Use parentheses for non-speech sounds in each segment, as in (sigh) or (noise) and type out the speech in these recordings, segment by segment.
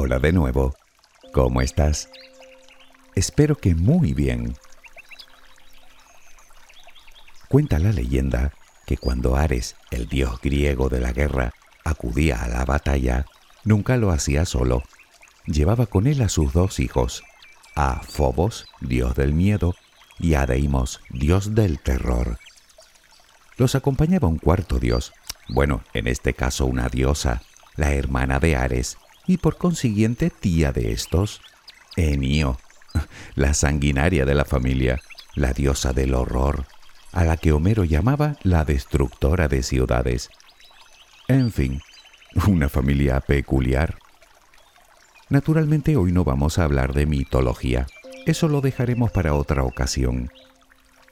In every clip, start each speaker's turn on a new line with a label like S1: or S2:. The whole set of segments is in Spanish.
S1: Hola de nuevo. ¿Cómo estás? Espero que muy bien. Cuenta la leyenda que cuando Ares, el dios griego de la guerra, acudía a la batalla, nunca lo hacía solo. Llevaba con él a sus dos hijos, a Fobos, dios del miedo, y a Deimos, dios del terror. Los acompañaba un cuarto dios, bueno, en este caso una diosa, la hermana de Ares, y por consiguiente tía de estos, Enio, (laughs) la sanguinaria de la familia, la diosa del horror, a la que Homero llamaba la destructora de ciudades. En fin, una familia peculiar. Naturalmente hoy no vamos a hablar de mitología, eso lo dejaremos para otra ocasión.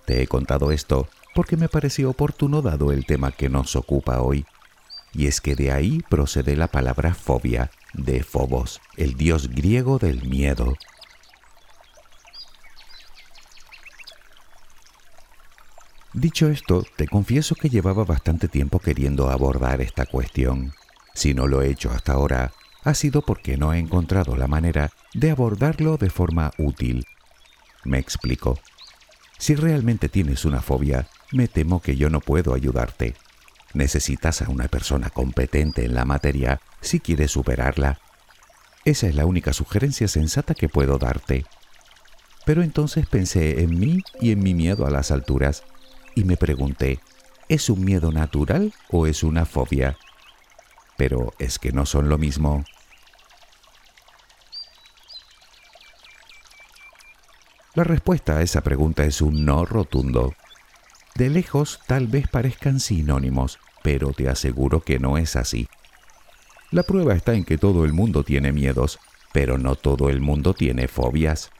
S1: Te he contado esto porque me pareció oportuno dado el tema que nos ocupa hoy, y es que de ahí procede la palabra fobia, de Phobos, el dios griego del miedo. Dicho esto, te confieso que llevaba bastante tiempo queriendo abordar esta cuestión. Si no lo he hecho hasta ahora, ha sido porque no he encontrado la manera de abordarlo de forma útil. Me explico. Si realmente tienes una fobia, me temo que yo no puedo ayudarte. Necesitas a una persona competente en la materia si quieres superarla. Esa es la única sugerencia sensata que puedo darte. Pero entonces pensé en mí y en mi miedo a las alturas y me pregunté, ¿es un miedo natural o es una fobia? Pero es que no son lo mismo. La respuesta a esa pregunta es un no rotundo. De lejos tal vez parezcan sinónimos, pero te aseguro que no es así. La prueba está en que todo el mundo tiene miedos, pero no todo el mundo tiene fobias.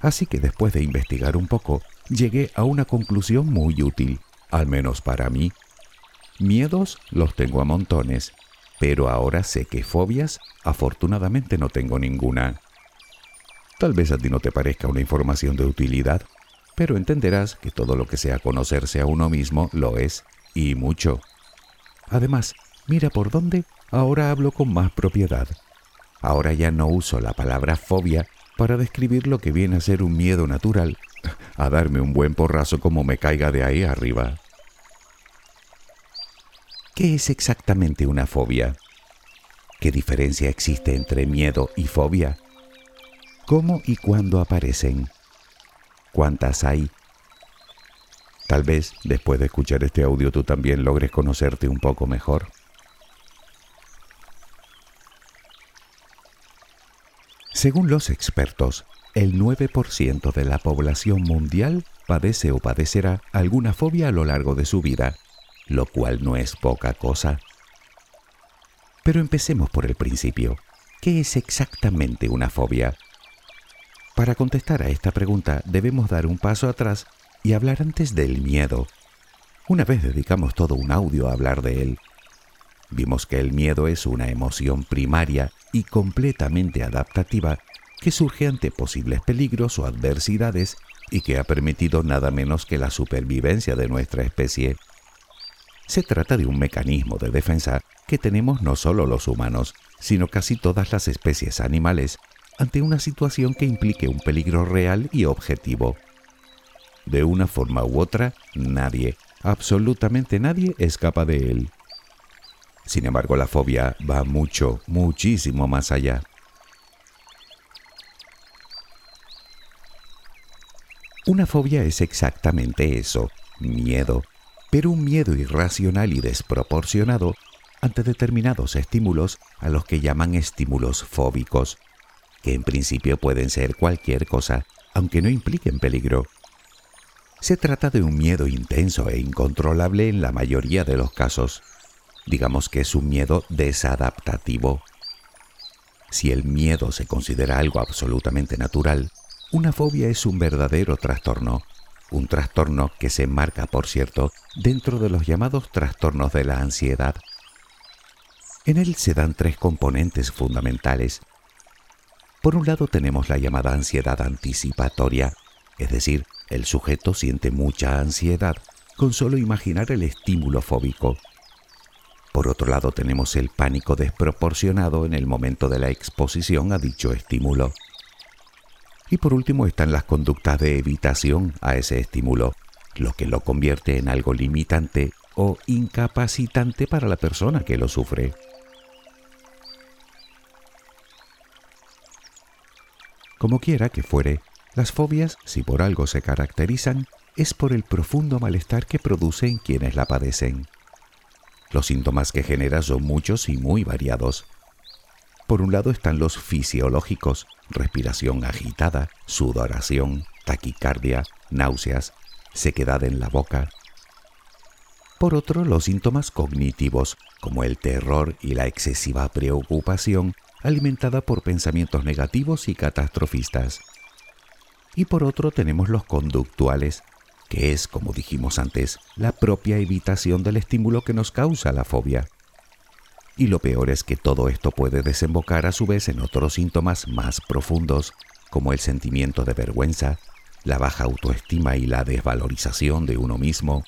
S1: Así que después de investigar un poco, llegué a una conclusión muy útil, al menos para mí. Miedos los tengo a montones, pero ahora sé que fobias afortunadamente no tengo ninguna. Tal vez a ti no te parezca una información de utilidad, pero entenderás que todo lo que sea conocerse a uno mismo lo es, y mucho. Además, mira por dónde ahora hablo con más propiedad. Ahora ya no uso la palabra fobia para describir lo que viene a ser un miedo natural, a darme un buen porrazo como me caiga de ahí arriba. ¿Qué es exactamente una fobia? ¿Qué diferencia existe entre miedo y fobia? ¿Cómo y cuándo aparecen? ¿Cuántas hay? Tal vez después de escuchar este audio tú también logres conocerte un poco mejor. Según los expertos, el 9% de la población mundial padece o padecerá alguna fobia a lo largo de su vida, lo cual no es poca cosa. Pero empecemos por el principio. ¿Qué es exactamente una fobia? Para contestar a esta pregunta debemos dar un paso atrás y hablar antes del miedo. Una vez dedicamos todo un audio a hablar de él. Vimos que el miedo es una emoción primaria y completamente adaptativa que surge ante posibles peligros o adversidades y que ha permitido nada menos que la supervivencia de nuestra especie. Se trata de un mecanismo de defensa que tenemos no solo los humanos, sino casi todas las especies animales ante una situación que implique un peligro real y objetivo. De una forma u otra, nadie, absolutamente nadie, escapa de él. Sin embargo, la fobia va mucho, muchísimo más allá. Una fobia es exactamente eso, miedo, pero un miedo irracional y desproporcionado ante determinados estímulos a los que llaman estímulos fóbicos, que en principio pueden ser cualquier cosa, aunque no impliquen peligro. Se trata de un miedo intenso e incontrolable en la mayoría de los casos. Digamos que es un miedo desadaptativo. Si el miedo se considera algo absolutamente natural, una fobia es un verdadero trastorno, un trastorno que se enmarca, por cierto, dentro de los llamados trastornos de la ansiedad. En él se dan tres componentes fundamentales. Por un lado tenemos la llamada ansiedad anticipatoria, es decir, el sujeto siente mucha ansiedad con solo imaginar el estímulo fóbico. Por otro lado tenemos el pánico desproporcionado en el momento de la exposición a dicho estímulo. Y por último están las conductas de evitación a ese estímulo, lo que lo convierte en algo limitante o incapacitante para la persona que lo sufre. Como quiera que fuere, las fobias, si por algo se caracterizan, es por el profundo malestar que produce en quienes la padecen. Los síntomas que genera son muchos y muy variados. Por un lado están los fisiológicos, respiración agitada, sudoración, taquicardia, náuseas, sequedad en la boca. Por otro, los síntomas cognitivos, como el terror y la excesiva preocupación alimentada por pensamientos negativos y catastrofistas. Y por otro tenemos los conductuales, que es, como dijimos antes, la propia evitación del estímulo que nos causa la fobia. Y lo peor es que todo esto puede desembocar a su vez en otros síntomas más profundos, como el sentimiento de vergüenza, la baja autoestima y la desvalorización de uno mismo,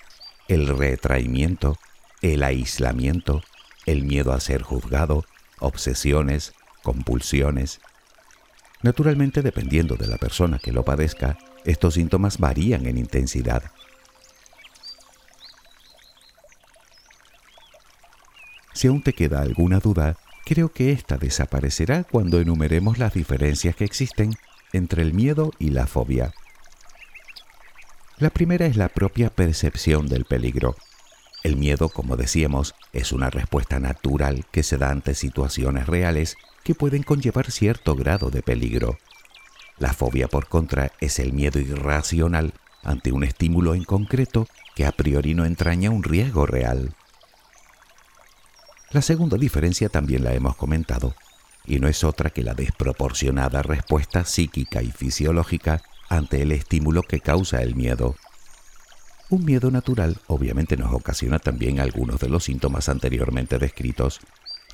S1: el retraimiento, el aislamiento, el miedo a ser juzgado, obsesiones, compulsiones. Naturalmente, dependiendo de la persona que lo padezca, estos síntomas varían en intensidad. Si aún te queda alguna duda, creo que esta desaparecerá cuando enumeremos las diferencias que existen entre el miedo y la fobia. La primera es la propia percepción del peligro. El miedo, como decíamos, es una respuesta natural que se da ante situaciones reales que pueden conllevar cierto grado de peligro. La fobia, por contra, es el miedo irracional ante un estímulo en concreto que a priori no entraña un riesgo real. La segunda diferencia también la hemos comentado, y no es otra que la desproporcionada respuesta psíquica y fisiológica ante el estímulo que causa el miedo. Un miedo natural obviamente nos ocasiona también algunos de los síntomas anteriormente descritos,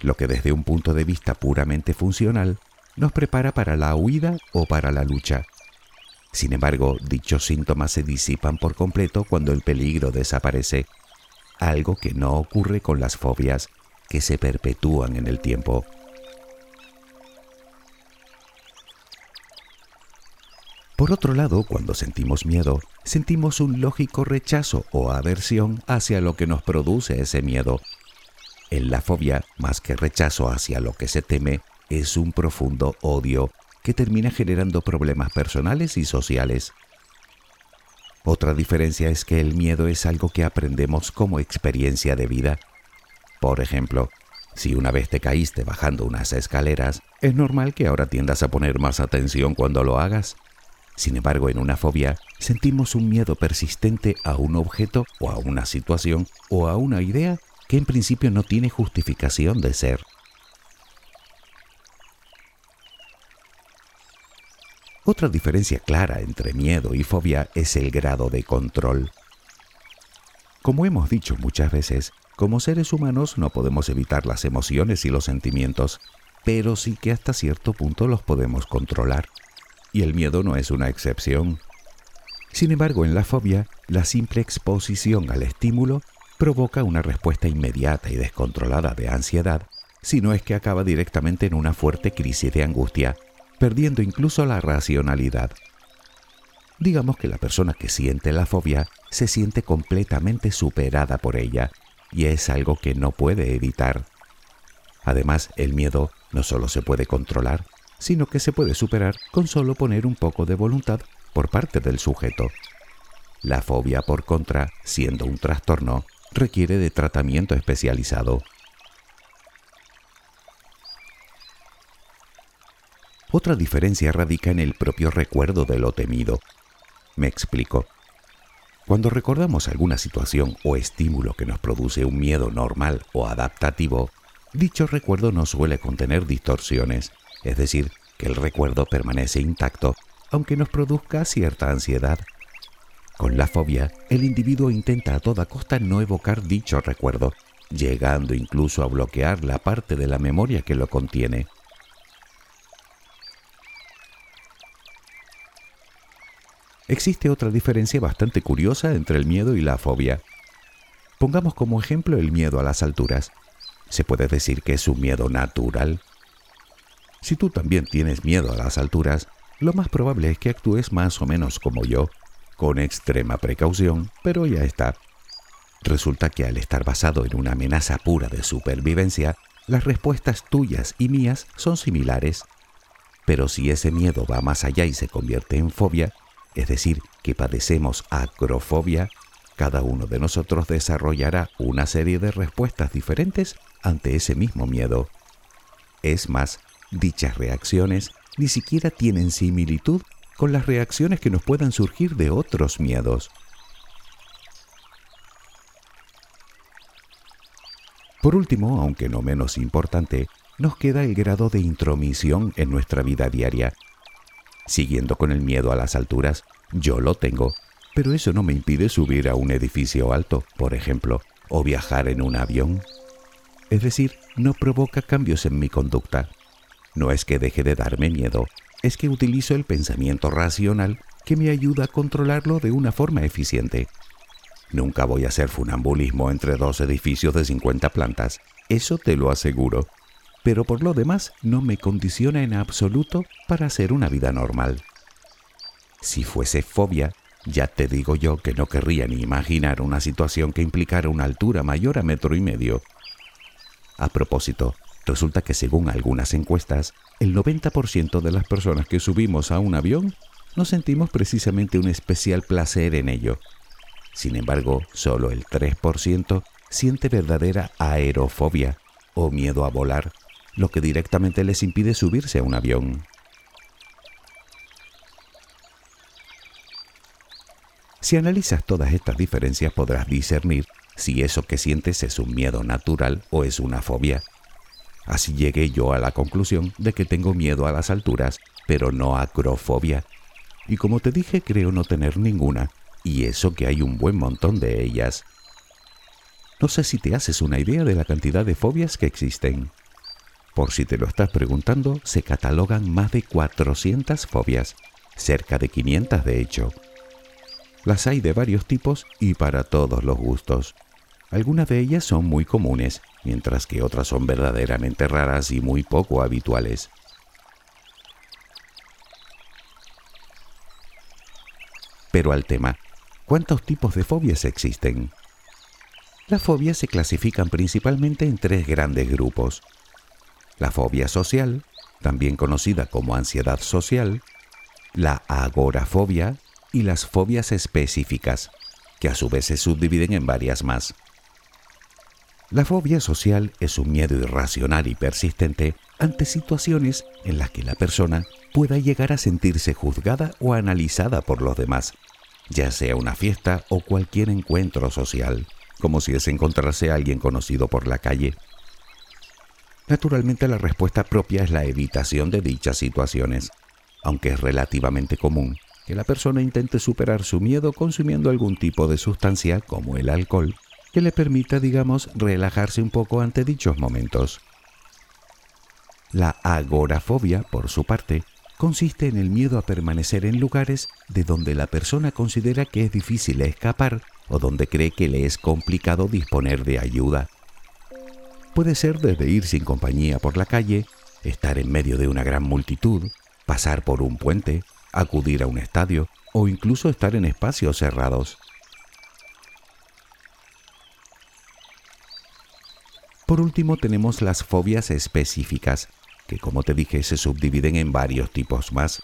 S1: lo que desde un punto de vista puramente funcional nos prepara para la huida o para la lucha. Sin embargo, dichos síntomas se disipan por completo cuando el peligro desaparece, algo que no ocurre con las fobias, que se perpetúan en el tiempo. Por otro lado, cuando sentimos miedo, sentimos un lógico rechazo o aversión hacia lo que nos produce ese miedo. En la fobia, más que rechazo hacia lo que se teme, es un profundo odio que termina generando problemas personales y sociales. Otra diferencia es que el miedo es algo que aprendemos como experiencia de vida. Por ejemplo, si una vez te caíste bajando unas escaleras, es normal que ahora tiendas a poner más atención cuando lo hagas. Sin embargo, en una fobia sentimos un miedo persistente a un objeto o a una situación o a una idea que en principio no tiene justificación de ser. Otra diferencia clara entre miedo y fobia es el grado de control. Como hemos dicho muchas veces, como seres humanos no podemos evitar las emociones y los sentimientos, pero sí que hasta cierto punto los podemos controlar. Y el miedo no es una excepción. Sin embargo, en la fobia, la simple exposición al estímulo provoca una respuesta inmediata y descontrolada de ansiedad, si no es que acaba directamente en una fuerte crisis de angustia perdiendo incluso la racionalidad. Digamos que la persona que siente la fobia se siente completamente superada por ella y es algo que no puede evitar. Además, el miedo no solo se puede controlar, sino que se puede superar con solo poner un poco de voluntad por parte del sujeto. La fobia, por contra, siendo un trastorno, requiere de tratamiento especializado. Otra diferencia radica en el propio recuerdo de lo temido. Me explico. Cuando recordamos alguna situación o estímulo que nos produce un miedo normal o adaptativo, dicho recuerdo no suele contener distorsiones, es decir, que el recuerdo permanece intacto aunque nos produzca cierta ansiedad. Con la fobia, el individuo intenta a toda costa no evocar dicho recuerdo, llegando incluso a bloquear la parte de la memoria que lo contiene. Existe otra diferencia bastante curiosa entre el miedo y la fobia. Pongamos como ejemplo el miedo a las alturas. se puede decir que es un miedo natural. Si tú también tienes miedo a las alturas, lo más probable es que actúes más o menos como yo, con extrema precaución, pero ya está. Resulta que al estar basado en una amenaza pura de supervivencia, las respuestas tuyas y mías son similares. Pero si ese miedo va más allá y se convierte en fobia, es decir, que padecemos acrofobia, cada uno de nosotros desarrollará una serie de respuestas diferentes ante ese mismo miedo. Es más, dichas reacciones ni siquiera tienen similitud con las reacciones que nos puedan surgir de otros miedos. Por último, aunque no menos importante, nos queda el grado de intromisión en nuestra vida diaria. Siguiendo con el miedo a las alturas, yo lo tengo, pero eso no me impide subir a un edificio alto, por ejemplo, o viajar en un avión. Es decir, no provoca cambios en mi conducta. No es que deje de darme miedo, es que utilizo el pensamiento racional que me ayuda a controlarlo de una forma eficiente. Nunca voy a hacer funambulismo entre dos edificios de 50 plantas, eso te lo aseguro. Pero por lo demás no me condiciona en absoluto para hacer una vida normal. Si fuese fobia, ya te digo yo que no querría ni imaginar una situación que implicara una altura mayor a metro y medio. A propósito, resulta que según algunas encuestas, el 90% de las personas que subimos a un avión no sentimos precisamente un especial placer en ello. Sin embargo, solo el 3% siente verdadera aerofobia o miedo a volar, lo que directamente les impide subirse a un avión. Si analizas todas estas diferencias podrás discernir si eso que sientes es un miedo natural o es una fobia. Así llegué yo a la conclusión de que tengo miedo a las alturas, pero no acrofobia. Y como te dije, creo no tener ninguna, y eso que hay un buen montón de ellas. No sé si te haces una idea de la cantidad de fobias que existen. Por si te lo estás preguntando, se catalogan más de 400 fobias, cerca de 500 de hecho. Las hay de varios tipos y para todos los gustos. Algunas de ellas son muy comunes, mientras que otras son verdaderamente raras y muy poco habituales. Pero al tema, ¿cuántos tipos de fobias existen? Las fobias se clasifican principalmente en tres grandes grupos. La fobia social, también conocida como ansiedad social, la agorafobia y las fobias específicas, que a su vez se subdividen en varias más. La fobia social es un miedo irracional y persistente ante situaciones en las que la persona pueda llegar a sentirse juzgada o analizada por los demás, ya sea una fiesta o cualquier encuentro social, como si es encontrarse a alguien conocido por la calle. Naturalmente la respuesta propia es la evitación de dichas situaciones, aunque es relativamente común que la persona intente superar su miedo consumiendo algún tipo de sustancia, como el alcohol, que le permita, digamos, relajarse un poco ante dichos momentos. La agorafobia, por su parte, consiste en el miedo a permanecer en lugares de donde la persona considera que es difícil escapar o donde cree que le es complicado disponer de ayuda. Puede ser desde ir sin compañía por la calle, estar en medio de una gran multitud, pasar por un puente, acudir a un estadio o incluso estar en espacios cerrados. Por último tenemos las fobias específicas, que como te dije se subdividen en varios tipos más.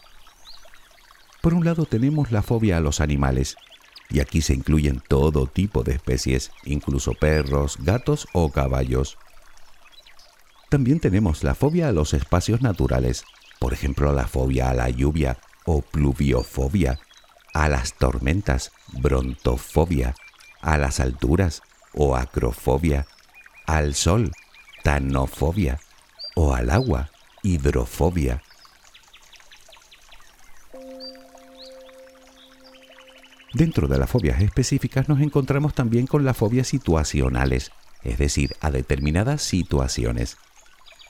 S1: Por un lado tenemos la fobia a los animales, y aquí se incluyen todo tipo de especies, incluso perros, gatos o caballos. También tenemos la fobia a los espacios naturales, por ejemplo la fobia a la lluvia o pluviofobia, a las tormentas, brontofobia, a las alturas o acrofobia, al sol, tanofobia, o al agua, hidrofobia. Dentro de las fobias específicas nos encontramos también con las fobias situacionales, es decir, a determinadas situaciones.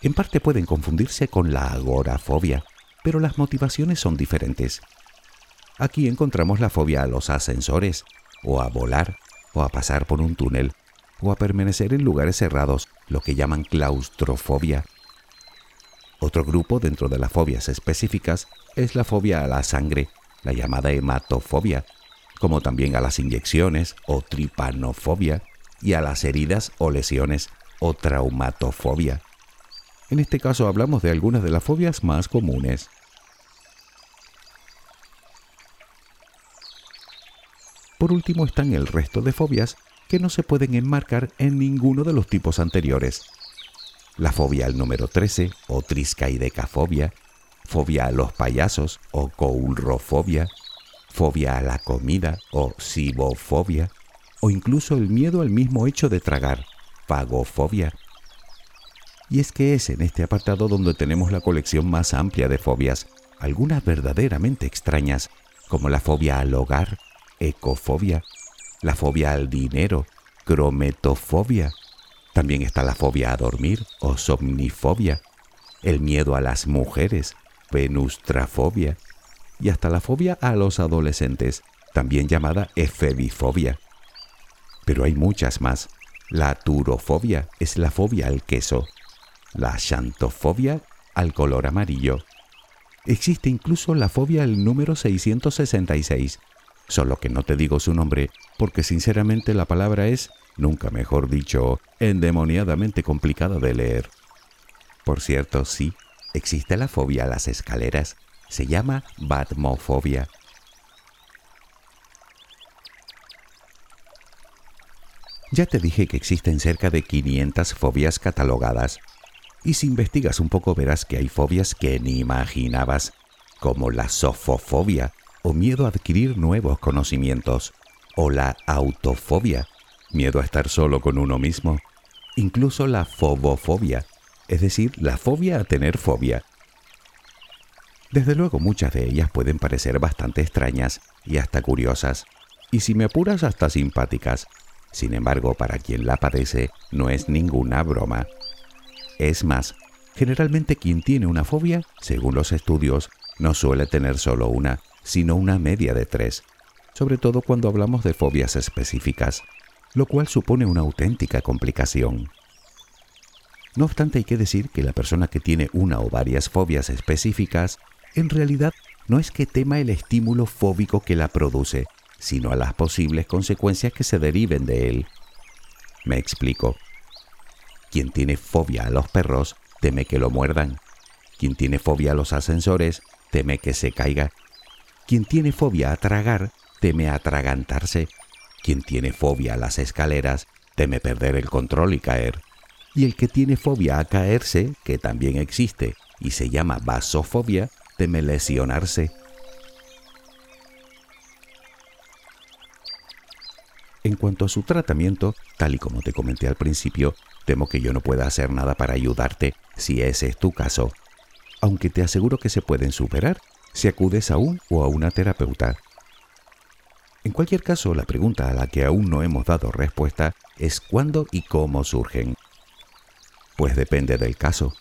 S1: En parte pueden confundirse con la agorafobia, pero las motivaciones son diferentes. Aquí encontramos la fobia a los ascensores, o a volar, o a pasar por un túnel, o a permanecer en lugares cerrados, lo que llaman claustrofobia. Otro grupo dentro de las fobias específicas es la fobia a la sangre, la llamada hematofobia, como también a las inyecciones o tripanofobia y a las heridas o lesiones o traumatofobia. En este caso hablamos de algunas de las fobias más comunes. Por último están el resto de fobias que no se pueden enmarcar en ninguno de los tipos anteriores. La fobia al número 13 o triscaidecafobia, fobia a los payasos o coulrofobia, fobia a la comida o cibofobia, o incluso el miedo al mismo hecho de tragar, fagofobia. Y es que es en este apartado donde tenemos la colección más amplia de fobias, algunas verdaderamente extrañas, como la fobia al hogar, ecofobia, la fobia al dinero, crometofobia. También está la fobia a dormir o somnifobia, el miedo a las mujeres, venustrafobia, y hasta la fobia a los adolescentes, también llamada efebifobia. Pero hay muchas más. La turofobia es la fobia al queso, la xantofobia al color amarillo. Existe incluso la fobia al número 666, solo que no te digo su nombre porque sinceramente la palabra es, nunca mejor dicho, endemoniadamente complicada de leer. Por cierto, sí, existe la fobia a las escaleras, se llama batmofobia. Ya te dije que existen cerca de 500 fobias catalogadas, y si investigas un poco verás que hay fobias que ni imaginabas, como la sofofobia o miedo a adquirir nuevos conocimientos, o la autofobia, miedo a estar solo con uno mismo, incluso la fobofobia, es decir, la fobia a tener fobia. Desde luego muchas de ellas pueden parecer bastante extrañas y hasta curiosas, y si me apuras hasta simpáticas. Sin embargo, para quien la padece, no es ninguna broma. Es más, generalmente quien tiene una fobia, según los estudios, no suele tener solo una, sino una media de tres, sobre todo cuando hablamos de fobias específicas, lo cual supone una auténtica complicación. No obstante, hay que decir que la persona que tiene una o varias fobias específicas, en realidad no es que tema el estímulo fóbico que la produce, sino a las posibles consecuencias que se deriven de él. Me explico. Quien tiene fobia a los perros teme que lo muerdan. Quien tiene fobia a los ascensores teme que se caiga. Quien tiene fobia a tragar teme atragantarse. Quien tiene fobia a las escaleras teme perder el control y caer. Y el que tiene fobia a caerse, que también existe y se llama vasofobia, teme lesionarse. En cuanto a su tratamiento, tal y como te comenté al principio, temo que yo no pueda hacer nada para ayudarte si ese es tu caso, aunque te aseguro que se pueden superar si acudes a un o a una terapeuta. En cualquier caso, la pregunta a la que aún no hemos dado respuesta es cuándo y cómo surgen. Pues depende del caso.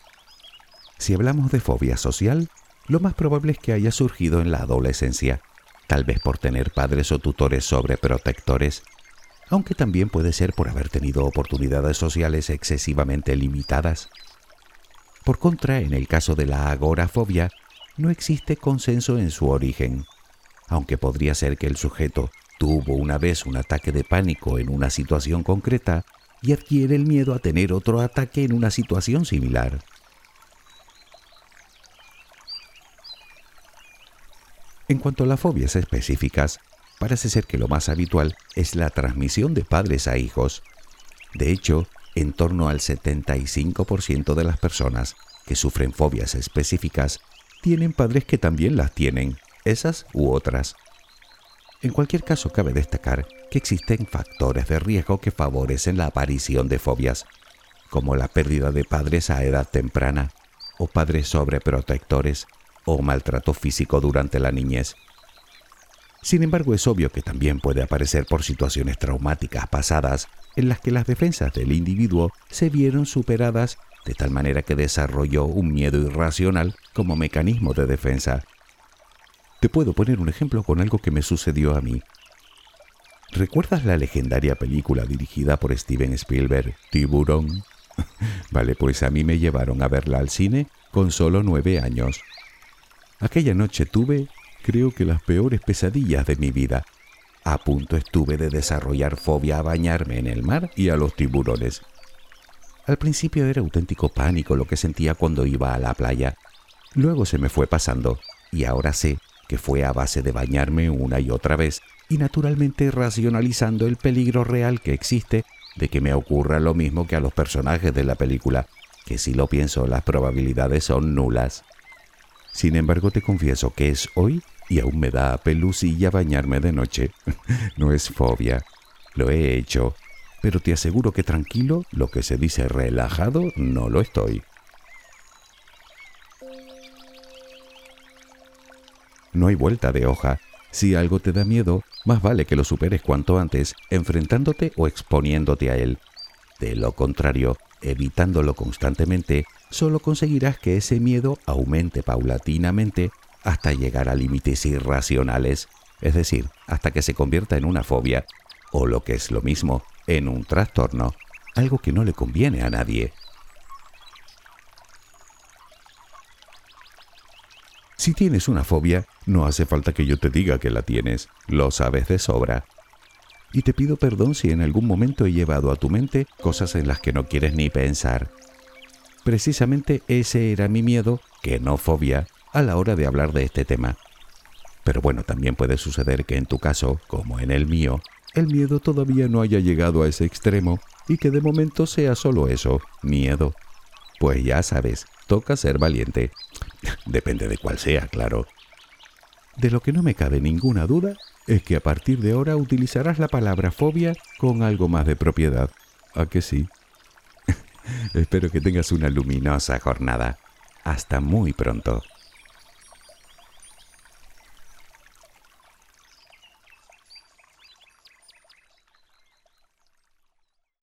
S1: Si hablamos de fobia social, lo más probable es que haya surgido en la adolescencia, tal vez por tener padres o tutores sobreprotectores aunque también puede ser por haber tenido oportunidades sociales excesivamente limitadas. Por contra, en el caso de la agorafobia, no existe consenso en su origen, aunque podría ser que el sujeto tuvo una vez un ataque de pánico en una situación concreta y adquiere el miedo a tener otro ataque en una situación similar. En cuanto a las fobias específicas, parece ser que lo más habitual es la transmisión de padres a hijos. De hecho, en torno al 75% de las personas que sufren fobias específicas tienen padres que también las tienen, esas u otras. En cualquier caso, cabe destacar que existen factores de riesgo que favorecen la aparición de fobias, como la pérdida de padres a edad temprana, o padres sobreprotectores, o maltrato físico durante la niñez. Sin embargo, es obvio que también puede aparecer por situaciones traumáticas pasadas en las que las defensas del individuo se vieron superadas de tal manera que desarrolló un miedo irracional como mecanismo de defensa. Te puedo poner un ejemplo con algo que me sucedió a mí. ¿Recuerdas la legendaria película dirigida por Steven Spielberg, Tiburón? (laughs) vale, pues a mí me llevaron a verla al cine con solo nueve años. Aquella noche tuve, creo que las peores pesadillas de mi vida. A punto estuve de desarrollar fobia a bañarme en el mar y a los tiburones. Al principio era auténtico pánico lo que sentía cuando iba a la playa. Luego se me fue pasando y ahora sé que fue a base de bañarme una y otra vez y naturalmente racionalizando el peligro real que existe de que me ocurra lo mismo que a los personajes de la película, que si lo pienso las probabilidades son nulas. Sin embargo te confieso que es hoy y aún me da pelusilla bañarme de noche. (laughs) no es fobia, lo he hecho, pero te aseguro que tranquilo, lo que se dice relajado, no lo estoy. No hay vuelta de hoja. Si algo te da miedo, más vale que lo superes cuanto antes, enfrentándote o exponiéndote a él. De lo contrario, evitándolo constantemente, solo conseguirás que ese miedo aumente paulatinamente hasta llegar a límites irracionales, es decir, hasta que se convierta en una fobia, o lo que es lo mismo, en un trastorno, algo que no le conviene a nadie. Si tienes una fobia, no hace falta que yo te diga que la tienes, lo sabes de sobra. Y te pido perdón si en algún momento he llevado a tu mente cosas en las que no quieres ni pensar. Precisamente ese era mi miedo, que no fobia, a la hora de hablar de este tema. Pero bueno, también puede suceder que en tu caso, como en el mío, el miedo todavía no haya llegado a ese extremo y que de momento sea solo eso, miedo. Pues ya sabes, toca ser valiente. (laughs) Depende de cuál sea, claro. De lo que no me cabe ninguna duda es que a partir de ahora utilizarás la palabra fobia con algo más de propiedad. ¿A que sí? (laughs) Espero que tengas una luminosa jornada. Hasta muy pronto.